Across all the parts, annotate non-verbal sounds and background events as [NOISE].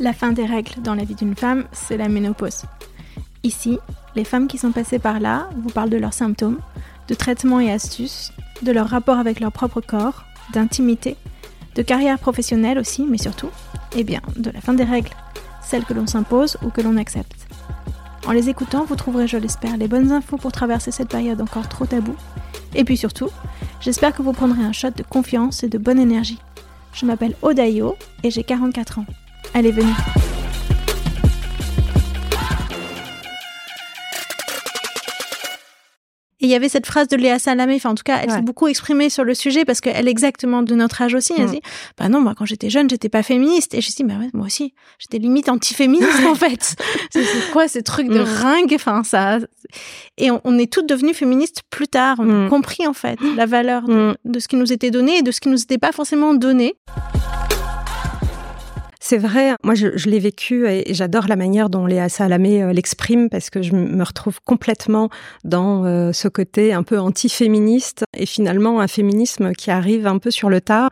La fin des règles dans la vie d'une femme, c'est la ménopause. Ici, les femmes qui sont passées par là vous parlent de leurs symptômes, de traitements et astuces, de leur rapport avec leur propre corps, d'intimité, de carrière professionnelle aussi, mais surtout, eh bien, de la fin des règles, celles que l'on s'impose ou que l'on accepte. En les écoutant, vous trouverez, je l'espère, les bonnes infos pour traverser cette période encore trop taboue. Et puis surtout, j'espère que vous prendrez un shot de confiance et de bonne énergie. Je m'appelle Odayo et j'ai 44 ans. Allez, venez. Et il y avait cette phrase de Léa Salamé, enfin en tout cas, elle s'est beaucoup exprimée sur le sujet parce qu'elle est exactement de notre âge aussi. Elle mm. dit, bah non, moi quand j'étais jeune, j'étais pas féministe. Et je dis, bah ouais, moi aussi, j'étais limite anti-féministe en fait. [LAUGHS] c'est quoi ces trucs de mm. ringue? Enfin ça. Et on, est toutes devenues féministes plus tard. On a mm. compris en fait la valeur de, de ce qui nous était donné et de ce qui nous était pas forcément donné. C'est vrai, moi je, l'ai vécu et j'adore la manière dont Léa Salamé euh, l'exprime parce que je me retrouve complètement dans euh, ce côté un peu anti-féministe et finalement un féminisme qui arrive un peu sur le tard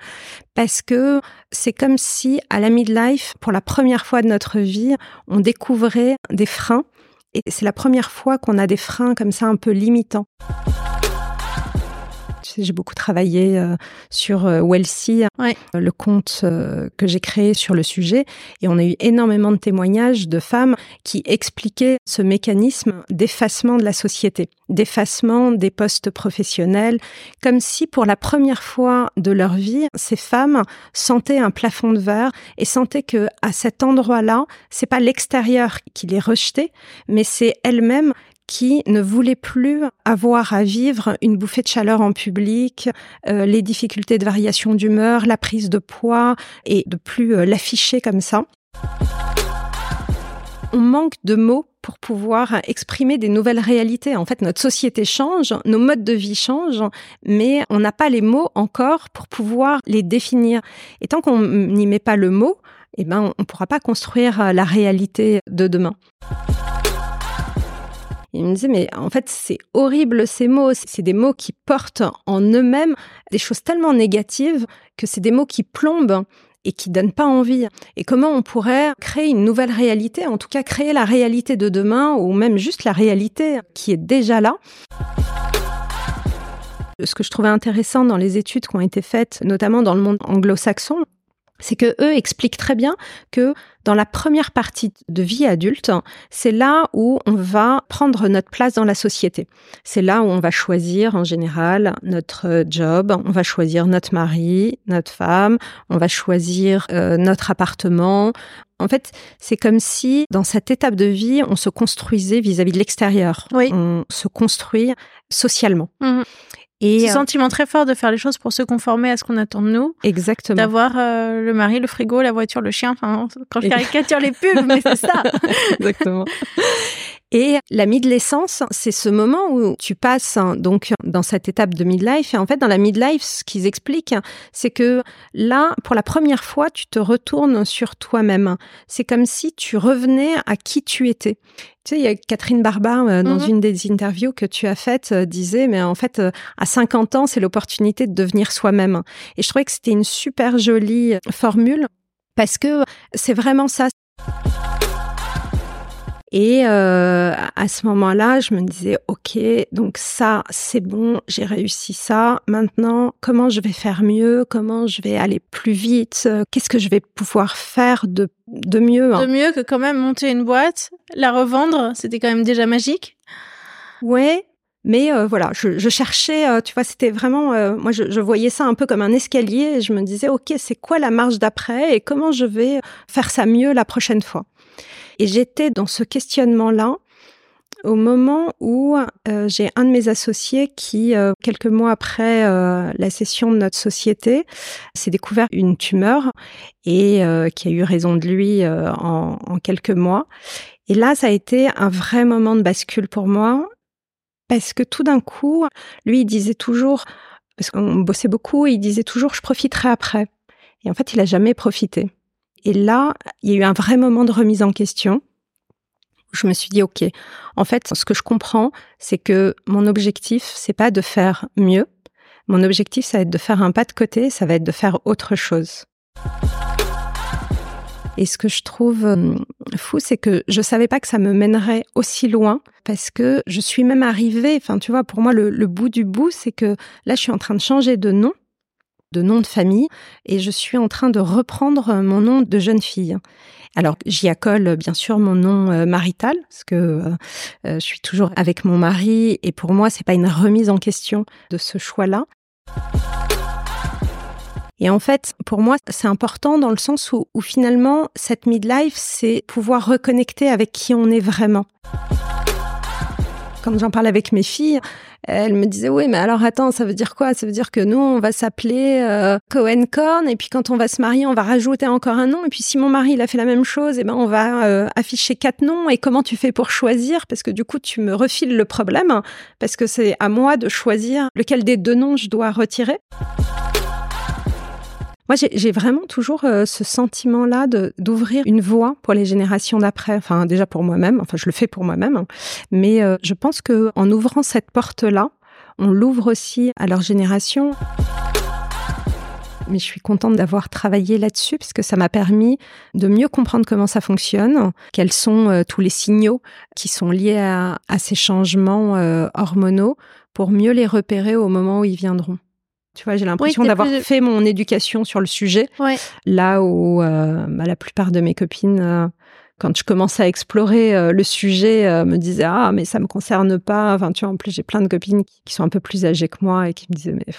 parce que c'est comme si à la midlife, pour la première fois de notre vie, on découvrait des freins et c'est la première fois qu'on a des freins comme ça un peu limitants j'ai beaucoup travaillé euh, sur euh, Welsi, euh, le compte que j'ai créé sur le sujet, et on a eu énormément de témoignages de femmes qui expliquaient ce mécanisme d'effacement de la société, d'effacement des postes professionnels, comme si pour la première fois de leur vie, ces femmes sentaient un plafond de verre et sentaient que à cet endroit-là, c'est pas l'extérieur qui les rejetait, mais c'est elles-mêmes qui ne voulait plus avoir à vivre une bouffée de chaleur en public, euh, les difficultés de variation d'humeur, la prise de poids et de plus euh, l'afficher comme ça. On manque de mots pour pouvoir exprimer des nouvelles réalités. En fait, notre société change, nos modes de vie changent, mais on n'a pas les mots encore pour pouvoir les définir. Et tant qu'on n'y met pas le mot, eh ben, on ne pourra pas construire la réalité de demain il me disait, mais en fait, c'est horrible ces mots. C'est des mots qui portent en eux-mêmes des choses tellement négatives que c'est des mots qui plombent et qui donnent pas envie. Et comment on pourrait créer une nouvelle réalité, en tout cas créer la réalité de demain ou même juste la réalité qui est déjà là? Ce que je trouvais intéressant dans les études qui ont été faites, notamment dans le monde anglo-saxon, c'est que eux expliquent très bien que dans la première partie de vie adulte, c'est là où on va prendre notre place dans la société. C'est là où on va choisir en général notre job, on va choisir notre mari, notre femme, on va choisir euh, notre appartement. En fait, c'est comme si dans cette étape de vie, on se construisait vis-à-vis de l'extérieur. Oui. On se construit socialement. Mmh. Et ce euh, sentiment très fort de faire les choses pour se conformer à ce qu'on attend de nous. Exactement. D'avoir euh, le mari, le frigo, la voiture, le chien. Enfin, quand je caricature les pubs, mais c'est ça. [LAUGHS] Exactement. [LAUGHS] Et la midlessence, c'est ce moment où tu passes hein, donc dans cette étape de midlife. Et en fait, dans la midlife, ce qu'ils expliquent, c'est que là, pour la première fois, tu te retournes sur toi-même. C'est comme si tu revenais à qui tu étais. Tu sais, il y a Catherine Barba, euh, dans mhm. une des interviews que tu as faites, euh, disait, mais en fait, euh, à 50 ans, c'est l'opportunité de devenir soi-même. Et je trouvais que c'était une super jolie formule parce que c'est vraiment ça. Et euh, à ce moment-là, je me disais, OK, donc ça, c'est bon, j'ai réussi ça. Maintenant, comment je vais faire mieux? Comment je vais aller plus vite? Qu'est-ce que je vais pouvoir faire de, de mieux hein? De mieux que quand même monter une boîte, la revendre, c'était quand même déjà magique. Ouais, mais euh, voilà, je, je cherchais, euh, tu vois, c'était vraiment, euh, moi, je, je, voyais ça un peu comme un escalier et je me disais, ok, c'est quoi la marche d'après et comment je vais faire ça mieux la prochaine fois? Et j'étais dans ce questionnement-là au moment où euh, j'ai un de mes associés qui, euh, quelques mois après euh, la session de notre société, s'est découvert une tumeur et qui a eu raison de lui en, en, quelques mois. Et là, ça a été un vrai moment de bascule pour moi parce que tout d'un coup, lui, il disait toujours, parce qu'on bossait beaucoup, il disait toujours, je profiterai après. Et en fait, il a jamais profité. Et là, il y a eu un vrai moment de remise en question. Je me suis dit, OK, en fait, ce que je comprends, c'est que mon objectif, c'est pas de faire mieux. Mon objectif, ça va être de faire un pas de côté, ça va être de faire autre chose. Et ce que je trouve euh, fou, c'est que je savais pas que ça me mènerait aussi loin parce que je suis même arrivée, enfin, tu vois, pour moi, le, bout du bout, c'est que là, je suis en train de changer de nom de nom de famille et je suis en train de reprendre mon nom de jeune fille. Alors j'y accole bien sûr mon nom euh, marital parce que euh, euh, je suis toujours avec mon mari et pour moi c'est pas une remise en question de ce choix-là. Et en fait, pour moi, c'est important dans le sens où, finalement, cette midlife, c'est pouvoir reconnecter avec qui on est vraiment. Quand j'en parle avec mes filles, elle me disait oui, mais alors attends, ça veut dire quoi? Ça veut dire que nous, on va s'appeler euh, Cohen Corn, et puis quand on va se marier, on va rajouter encore un nom. Et puis si mon mari il a fait la même chose, eh ben on va euh, afficher quatre noms. Et comment tu fais pour choisir? Parce que du coup, tu me refiles le problème, parce que c'est à moi de choisir lequel des deux noms je dois retirer. Moi, j'ai vraiment toujours euh, ce sentiment-là d'ouvrir une voie pour les générations d'après. Enfin, déjà pour moi-même. Enfin, je le fais pour moi-même. Hein. Mais euh, je pense que en ouvrant cette porte-là, on l'ouvre aussi à leur génération. Mais je suis contente d'avoir travaillé là-dessus parce que ça m'a permis de mieux comprendre comment ça fonctionne, quels sont euh, tous les signaux qui sont liés à, à ces changements hormonaux pour mieux les repérer au moment où ils viendront. Tu vois, j'ai l'impression d'avoir fait mon éducation sur le sujet. Là où euh, bah, la plupart de mes copines, euh, quand je commençais à explorer euh, le sujet, me disaient ah mais ça me concerne pas. Enfin tu vois, en plus j'ai plein de copines qui, sont un peu plus âgées que moi et qui me disaient mais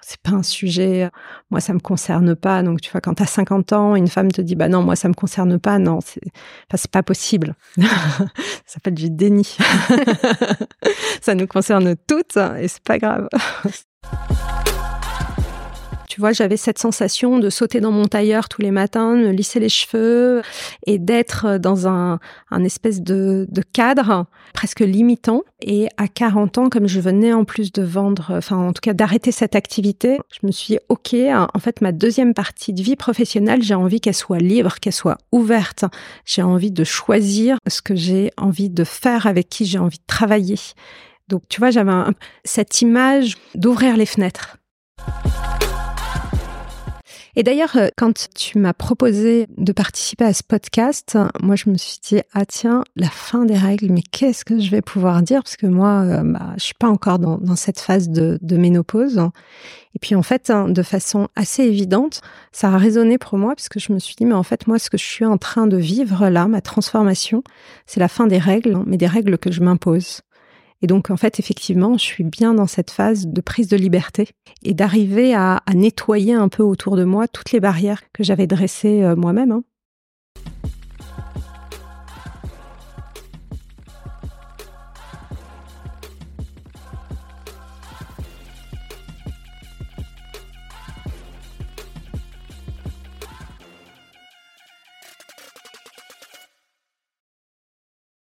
c'est pas un sujet, moi ça me concerne pas. Donc tu vois, quand tu as 50 ans, une femme te dit bah non, moi ça me concerne pas, non, c'est enfin, c'est pas possible. [LAUGHS] ça s'appelle du déni. [LAUGHS] ça nous concerne toutes et c'est pas grave. [LAUGHS] Tu vois, j'avais cette sensation de sauter dans mon tailleur tous les matins, de me lisser les cheveux et d'être dans un, un espèce de, de, cadre presque limitant. Et à 40 ans, comme je venais en plus de vendre, enfin en tout cas d'arrêter cette activité, je me suis dit, OK, en fait, ma deuxième partie de vie professionnelle, j'ai envie qu'elle soit libre, qu'elle soit ouverte. J'ai envie de choisir ce que j'ai envie de faire, avec qui j'ai envie de travailler. Donc, tu vois, j'avais cette image d'ouvrir les fenêtres. Et d'ailleurs, euh, quand tu m'as proposé de participer à ce podcast, moi, je me suis dit, ah tiens, la fin des règles, mais qu'est-ce que je vais pouvoir dire? Parce que moi, euh, bah, je suis pas encore dans, dans cette phase de, de, ménopause. Et puis, en fait, hein, de façon assez évidente, ça a résonné pour moi, parce que je me suis dit, mais en fait, moi, ce que je suis en train de vivre là, ma transformation, c'est la fin des règles, mais des règles que je m'impose. Et donc, en fait, effectivement, je suis bien dans cette phase de prise de liberté et d'arriver à, nettoyer un peu autour de moi toutes les barrières que j'avais dressées euh, moi-même. Hein.